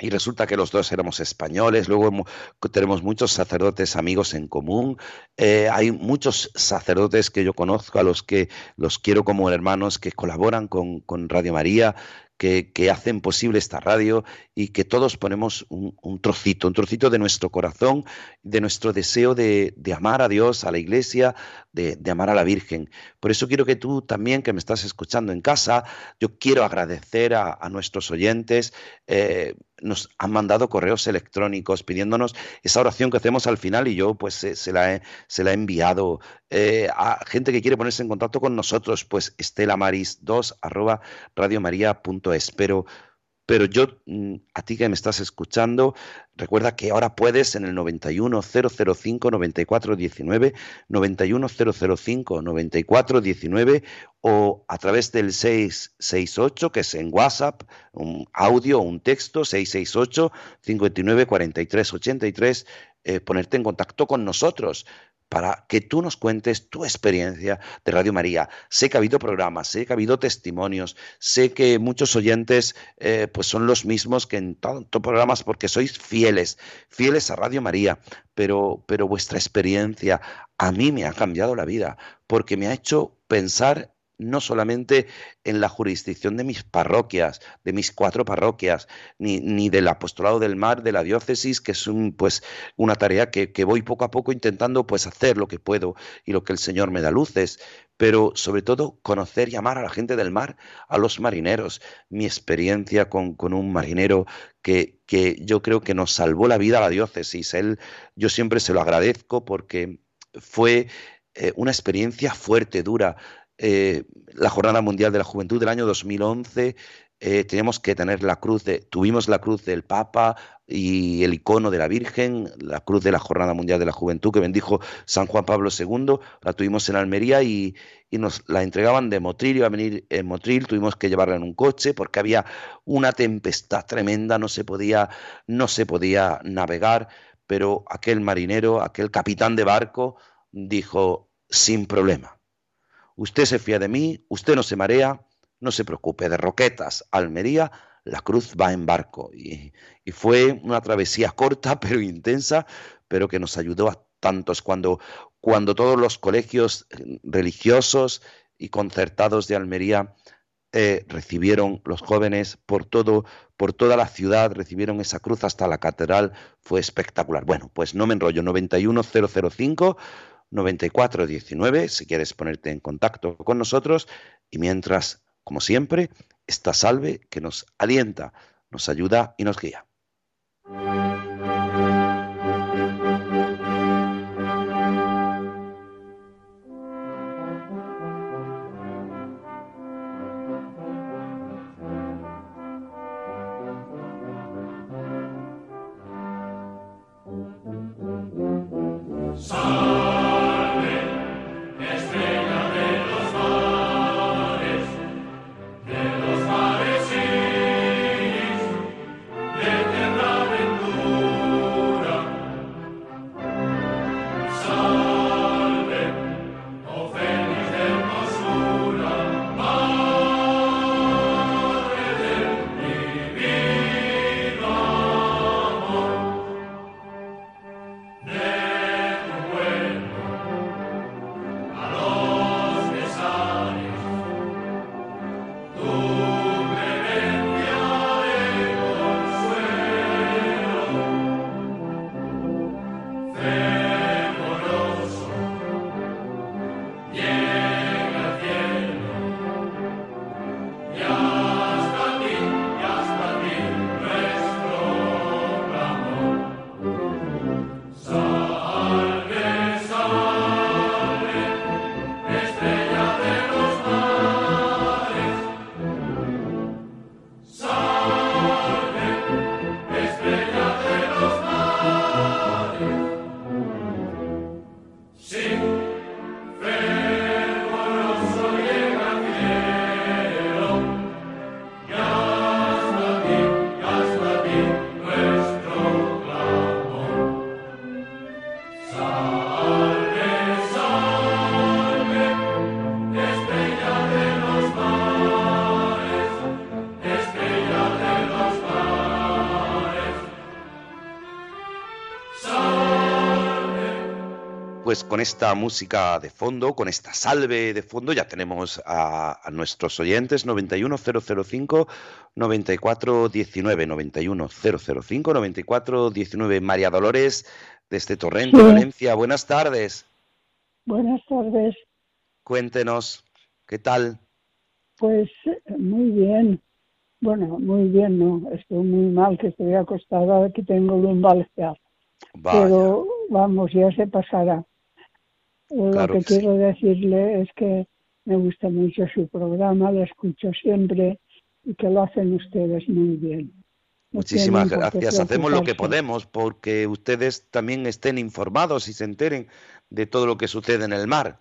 y resulta que los dos éramos españoles, luego tenemos muchos sacerdotes amigos en común, eh, hay muchos sacerdotes que yo conozco, a los que los quiero como hermanos, que colaboran con, con Radio María, que, hacen posible esta radio y que todos ponemos un, trocito, un trocito de nuestro corazón, de nuestro deseo de, amar a Dios, a la Iglesia, de, amar a la Virgen. Por eso quiero que tú también, que me estás escuchando en casa, yo quiero agradecer a, nuestros oyentes. Eh, nos han mandado correos electrónicos pidiéndonos esa oración que hacemos al final y yo pues se, la, he, se la he enviado eh, a gente que quiere ponerse en contacto con nosotros, pues estelamaris2 arroba pero yo, mm, a ti que me estás escuchando, recuerda que ahora puedes en el 91005 9419, 91005 9419 o a través del 668, que es en WhatsApp, un audio o un texto, 668 59 43 83, ponerte en contacto con nosotros para que tú nos cuentes tu experiencia de Radio María. Sé que ha habido programas, sé que ha habido testimonios, sé que muchos oyentes eh, pues son los mismos que en tantos programas porque sois fieles, fieles a Radio María, pero, pero vuestra experiencia a mí me ha cambiado la vida porque me ha hecho pensar no solamente en la jurisdicción de mis parroquias, de mis cuatro parroquias, ni, ni del apostolado del mar, de la diócesis, que es un, pues, una tarea que, voy poco a poco intentando pues, hacer lo que puedo y lo que el Señor me da luces, pero sobre todo conocer y amar a la gente del mar, a los marineros, mi experiencia con, con un marinero que, que, yo creo que nos salvó la vida a la diócesis. Él, yo siempre se lo agradezco porque fue eh, una experiencia fuerte, dura, eh, la Jornada Mundial de la Juventud del año 2011, eh, tenemos que tener la cruz de, tuvimos la cruz del Papa y el icono de la Virgen, la cruz de la Jornada Mundial de la Juventud que bendijo San Juan Pablo II, la tuvimos en Almería y, nos la entregaban de Motril, iba a venir en Motril, tuvimos que llevarla en un coche porque había una tempestad tremenda, no se podía, no se podía navegar, pero aquel marinero, aquel capitán de barco dijo sin problema Usted se fía de mí, usted no se marea, no se preocupe, de Roquetas Almería, la cruz va en barco. Y, fue una travesía corta *laughs* pero intensa, pero que nos ayudó a tantos cuando, cuando todos los colegios eh, religiosos y concertados de Almería eh, recibieron los jóvenes por todo por toda la ciudad recibieron esa cruz hasta la catedral fue espectacular bueno pues no me enrollo 91005 9419 si quieres ponerte en contacto con nosotros y mientras, como siempre, esta salve que nos alienta nos ayuda y nos guía. Pues con esta música de fondo, con esta salve de fondo, ya tenemos a, nuestros oyentes 91005 9419 91005 9419 María Dolores desde Torrente, Valencia. Buenas tardes. Buenas tardes. Cuéntenos, ¿qué tal? Pues muy bien. Bueno, muy bien, no, estoy muy mal, que estoy acostada, aquí tengo lumbalgia. Pero vamos, ya se pasará. Lo que, quiero decirle es que me gusta mucho su programa, lo escucho siempre y que lo hacen ustedes muy bien. Muchísimas gracias. Hacemos lo que podemos porque ustedes también estén informados y se enteren de todo lo que sucede en el mar.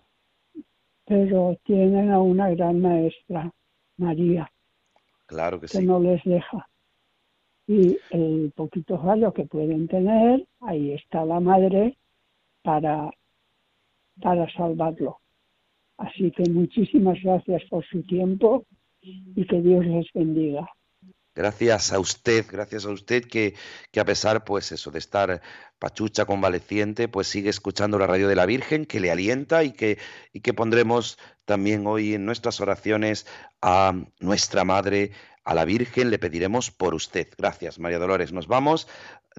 Pero tienen a una gran maestra, María. Claro que, que no les deja. Y el poquito rayo que pueden tener, ahí está la madre para para salvarlo. Así que muchísimas gracias por su tiempo y que Dios les bendiga. Gracias a usted, gracias a usted que, que, a pesar, pues eso, de estar pachucha, convaleciente, pues sigue escuchando la radio de la Virgen, que le alienta y que, y que pondremos también hoy en nuestras oraciones a nuestra Madre, a la Virgen, le pediremos por usted. Gracias, María Dolores. Nos vamos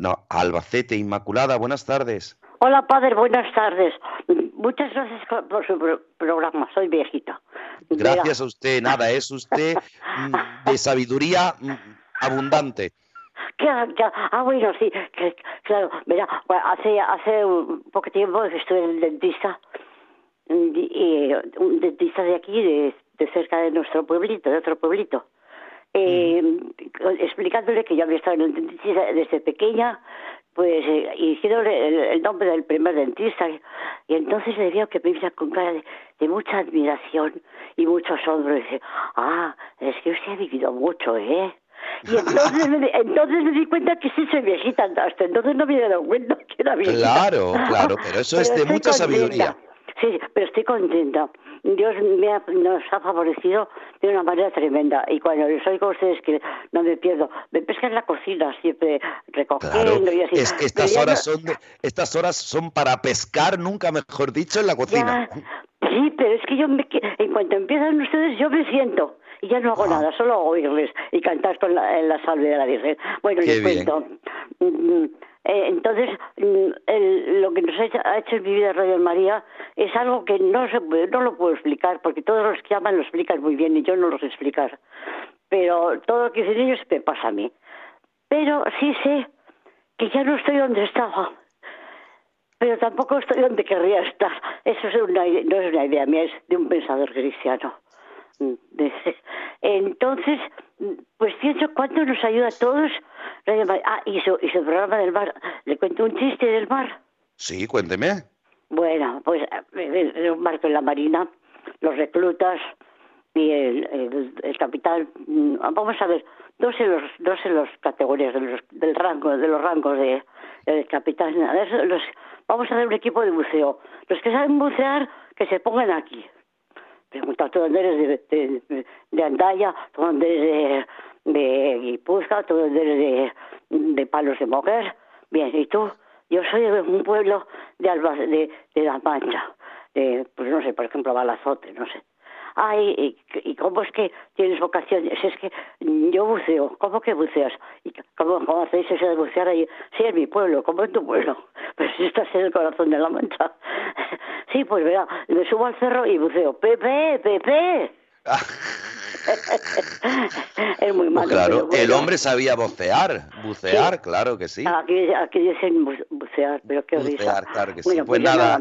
a Albacete Inmaculada. Buenas tardes. Hola, padre, buenas tardes. Muchas gracias por su programa, soy viejita. Gracias a usted, nada, es usted mm, de sabiduría mm, abundante. *laughs* ah, bueno, sí, claro, mira, hace, hace un poco tiempo estuve en el dentista, y, un dentista de aquí, de, cerca de nuestro pueblito, de otro pueblito. Eh, explicándole que yo había estado en el dentista desde pequeña, pues eh, hicieron el, nombre del primer dentista y entonces le veo que me mira con cara de, mucha admiración y mucho asombro y dice, ah, es que usted ha vivido mucho, ¿eh? Y entonces me, *laughs* entonces me di cuenta que sí soy viejita, hasta entonces no me había dado cuenta que era viejita. Claro, claro, pero eso es de mucha sabiduría. Sí, pero estoy contenta. Dios me ha, nos ha favorecido de una manera tremenda. Y cuando les oigo a ustedes que no me pierdo, me pescan en la cocina siempre recogiendo y así. Es que estas horas, son estas horas son para pescar, nunca mejor dicho, en la cocina. sí, pero es que yo me, en cuanto empiezan ustedes yo me siento y ya no hago ah. nada, solo oírles y cantar con la, la salve de la Virgen. Bueno, les cuento. Eh, entonces, mm, lo que nos ha hecho, en mi vida Radio María es algo que no, se no lo puedo explicar, porque todos los que llaman lo explican muy bien y yo no lo sé explicar. Pero todo lo que dicen ellos me pasa a mí. pero sí sé que ya no estoy donde estaba, pero tampoco estoy donde querría estar. Eso es una, no es una idea mía, es de un pensador cristiano. Entonces, pues pienso cuánto nos ayuda a todos. Ah, y su, y su programa del mar. ¿Le cuento un chiste del mar? Sí, cuénteme. Bueno, pues eh, un barco en la marina, los reclutas y el, el, capitán. Mm, vamos a ver, dos en los dos en los categorías de los, del rango de los rangos de del capitán. los, vamos a hacer un equipo de buceo. Los que saben bucear que se pongan aquí preguntar dónde eres de, de, de Andaya, dónde eres de, de Guipúzcoa, dónde eres de, Palos de Moguer. Bien, ¿y tú? Yo soy de un pueblo de, Alba, de, de La Mancha, de, pues no sé, por ejemplo, Balazote, no sé ay, y, cómo es que tienes vocación? Es que yo buceo, ¿cómo que buceas? ¿Y cómo, cómo hacéis eso de bucear ahí? Sí, en mi pueblo, ¿cómo en tu pueblo? *laughs* Pues si estás en el corazón de la mancha. Sí, pues verá, me subo al cerro y buceo. Pepe, Pepe. *laughs* es muy malo. claro, el hombre sabía bucear, bucear, claro que sí. Aquí, aquí dicen bucear, pero qué bucear, claro que sí. Pues, pues nada,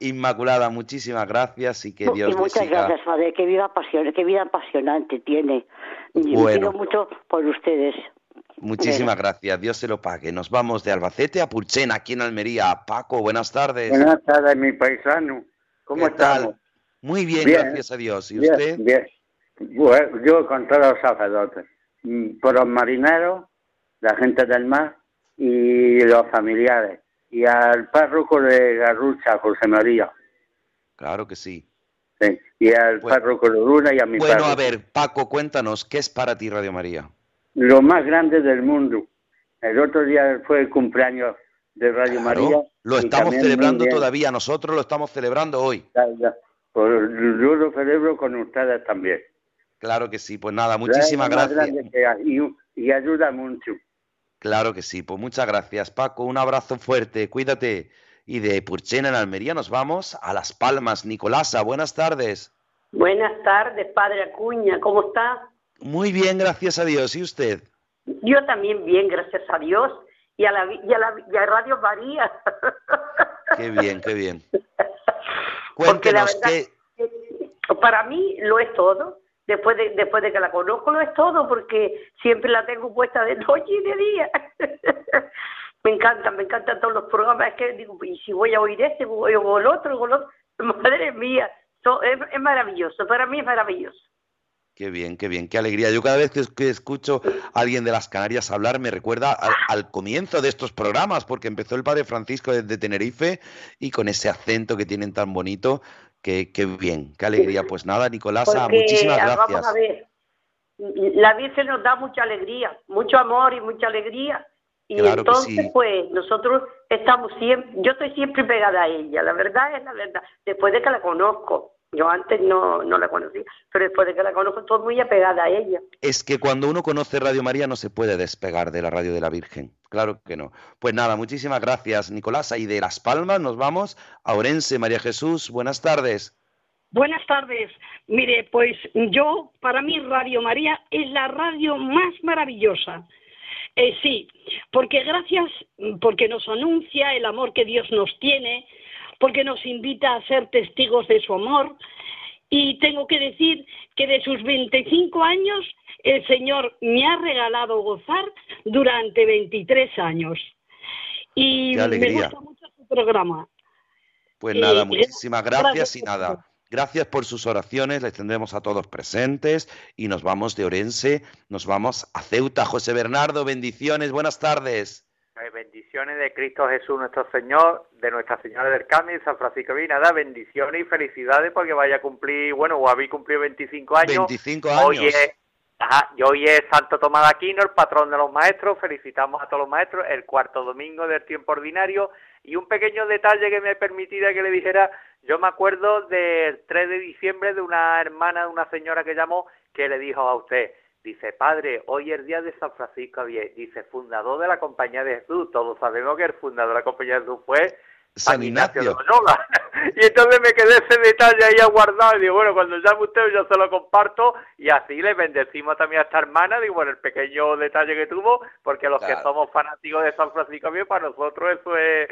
Inmaculada, muchísimas gracias y que Dios y muchas gracias, Padre, qué vida, apasiona, qué vida apasionante tiene. Bueno. mucho por ustedes. Muchísimas gracias, Dios se lo pague. Nos vamos de Albacete a Pulchena, aquí en Almería. Paco, buenas tardes. Buenas tardes, mi paisano. ¿Cómo estás? Muy bien, gracias a Dios. ¿Y usted? Bien. Yo con todos los sacerdotes, mm, por los marineros, la gente del mar y los familiares, y al párroco de Garrucha, José María. Claro que sí. Sí, y al párroco de Luna y a mi Bueno, a ver, Paco, cuéntanos, ¿qué es para ti Radio María? Lo más grande del mundo. El otro día fue el cumpleaños de Radio María. Lo estamos celebrando todavía, nosotros lo estamos celebrando hoy. Pues yo lo celebro con ustedes también. Claro que sí, pues nada, muchísimas gracias. Y, ayuda mucho. Claro que sí, pues muchas gracias Paco, un abrazo fuerte, cuídate. Y de Purchena en Almería nos vamos a Las Palmas. Nicolasa, buenas tardes. Buenas tardes, padre Acuña, ¿cómo está? Muy bien, gracias a Dios. ¿Y usted? Yo también bien, gracias a Dios. Y a, la, y a, la, y a Radio María. Qué bien, qué bien. Cuéntenos qué... Para mí lo es todo después de, después de que la conozco lo es todo porque siempre la tengo puesta de noche y de día. me encantan, me encantan todos los programas. Es que digo, y si voy a oír este, voy a oír el otro, o el otro. Madre mía, es, maravilloso, para mí es maravilloso. Qué bien, qué bien, qué alegría. Yo cada vez que escucho a alguien de las Canarias hablar me recuerda al, comienzo de estos programas, porque empezó el padre Francisco desde Tenerife y con ese acento que tienen tan bonito, Qué, bien, qué alegría. Pues nada, Nicolasa, muchísimas gracias. Vamos a ver, la Virgen nos da mucha alegría, mucho amor y mucha alegría. Y entonces, pues, nosotros estamos siempre, yo estoy siempre pegada a ella, la verdad es la verdad, después de que la conozco. Yo antes no, no la conocí, pero después de que la conozco estoy muy apegada a ella. Es que cuando uno conoce Radio María no se puede despegar de la radio de la Virgen. Claro que no. Pues nada, muchísimas gracias, Nicolás. Y de Las Palmas nos vamos a Orense. María Jesús, buenas tardes. Buenas tardes. Mire, pues yo, para mí Radio María es la radio más maravillosa. Eh, sí, porque gracias, porque nos anuncia el amor que Dios nos tiene, porque nos invita a ser testigos de su amor. Y tengo que decir que de sus 25 años, el Señor me ha regalado gozar durante 23 años. Y me gusta mucho su programa. Pues nada, muchísimas gracias y nada. Gracias por sus oraciones, les tendremos a todos presentes y nos vamos de Orense, nos vamos a Ceuta. José Bernardo, bendiciones, buenas tardes. Eh, bendiciones de Cristo Jesús nuestro Señor, de Nuestra Señora del Carmen, San Francisco de Nada, bendiciones y felicidades porque vaya a cumplir, bueno, o habéis cumplido 25 años. 25 años. Hoy es, ajá, y hoy es Santo Tomás de Aquino, el patrón de los maestros, felicitamos a todos los maestros, el cuarto domingo del tiempo ordinario, y un pequeño detalle que me permitiera que le dijera, yo me acuerdo del 3 de diciembre de una hermana de una señora que llamó que le dijo a usted, Dice, padre, hoy es día de San Francisco Javier. Dice, fundador de la Compañía de Jesús. Todos sabemos que el fundador de la Compañía de Jesús fue San Ignacio. de Loyola. *laughs* y entonces me quedé ese detalle ahí aguardado y digo, bueno, cuando llame usted yo se lo comparto y así le bendecimos también a esta hermana, digo, bueno, el pequeño detalle que tuvo, porque los que somos fanáticos de San Francisco, para nosotros eso es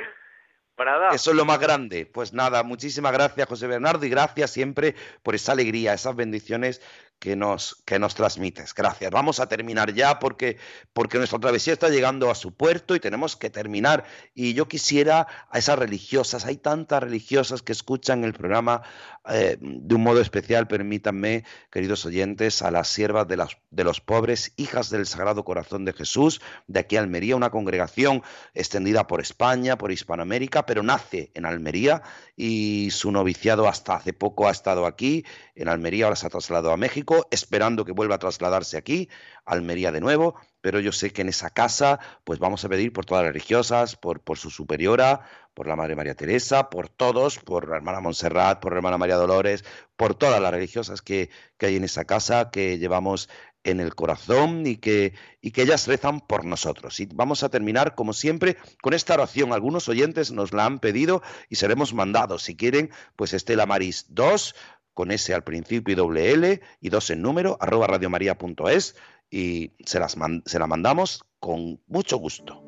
eso es lo más grande. Pues nada, muchísimas gracias José Bernardo y gracias siempre por esa alegría, esas bendiciones que nos, que nos transmites. Gracias. Vamos a terminar ya porque, porque nuestra travesía está llegando a su puerto y tenemos que terminar. Y yo quisiera a esas religiosas, hay tantas religiosas que escuchan el programa eh, de un modo especial, permítanme, queridos oyentes, a las siervas de, las, de los pobres, hijas del Sagrado Corazón de Jesús, de aquí a Almería, una congregación extendida por España, por Hispanoamérica, pero nace en Almería y su noviciado hasta hace poco ha estado aquí, en Almería, ahora se ha trasladado a México, esperando que vuelva a trasladarse aquí, Almería de nuevo, pero yo sé que en esa casa, pues vamos a pedir por todas las religiosas, por, su superiora, por la Madre María Teresa, por todos, por la hermana Montserrat, por la hermana María Dolores, por todas las religiosas que, hay en esa casa, que llevamos en el corazón y que, y que ellas rezan por nosotros. Y vamos a terminar, como siempre, con esta oración. Algunos oyentes nos la han pedido y seremos mandados. Si quieren, pues Estela Maris 2, con S al principio y doble y dos en número, arroba radiomaria.es, y se, las se la mandamos con mucho gusto.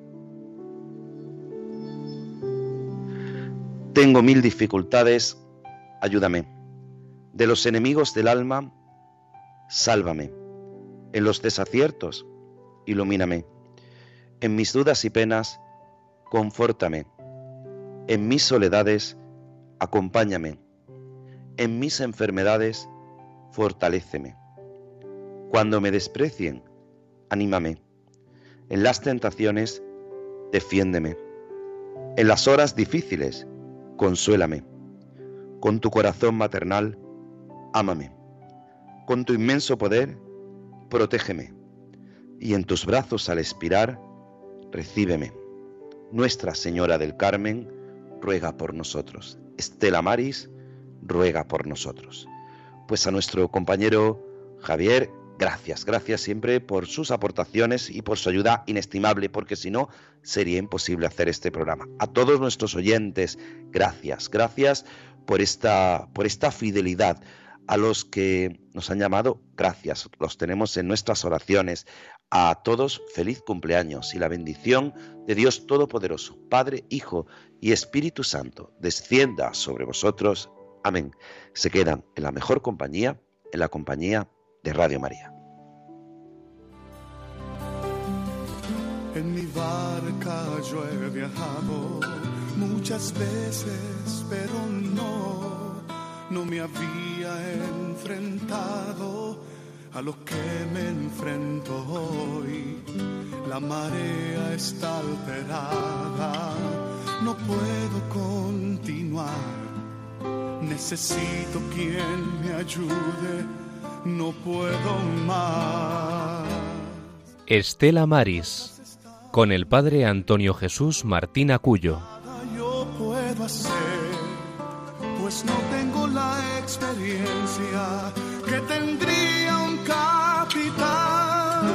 Tengo mil dificultades, ayúdame. De los enemigos del alma, sálvame en los desaciertos, ilumíname. En mis dudas y penas, confórtame. En mis soledades, acompáñame. En mis enfermedades, fortaléceme. Cuando me desprecien, anímame. En las tentaciones, defiéndeme. En las horas difíciles, consuélame. Con tu corazón maternal, ámame. Con tu inmenso poder, protégeme, y en tus brazos al expirar, recíbeme. Nuestra Señora del Carmen, ruega por nosotros. Estela Maris, ruega por nosotros. Pues a nuestro compañero Javier, gracias, gracias siempre por sus aportaciones y por su ayuda inestimable, porque si no, sería imposible hacer este programa. A todos nuestros oyentes, gracias, gracias por esta, por esta fidelidad a los que nos han llamado, gracias, los tenemos en nuestras oraciones. A todos, feliz cumpleaños y la bendición de Dios Todopoderoso, Padre, Hijo y Espíritu Santo, descienda sobre vosotros. Amén. Se quedan en la mejor compañía, en la compañía de Radio María. En mi barca yo he viajado muchas veces, pero no no me había enfrentado a lo que me enfrento hoy. La marea está alterada, no puedo continuar. Necesito quien me ayude, no puedo más. Estela Maris, con el padre Antonio Jesús Martín Acuyo. Yo puedo hacer, pues no la experiencia que tendría un capitán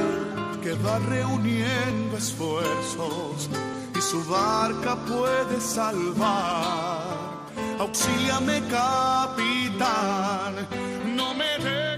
que va reuniendo esfuerzos y su barca puede salvar auxíliame capitán, no me dejes.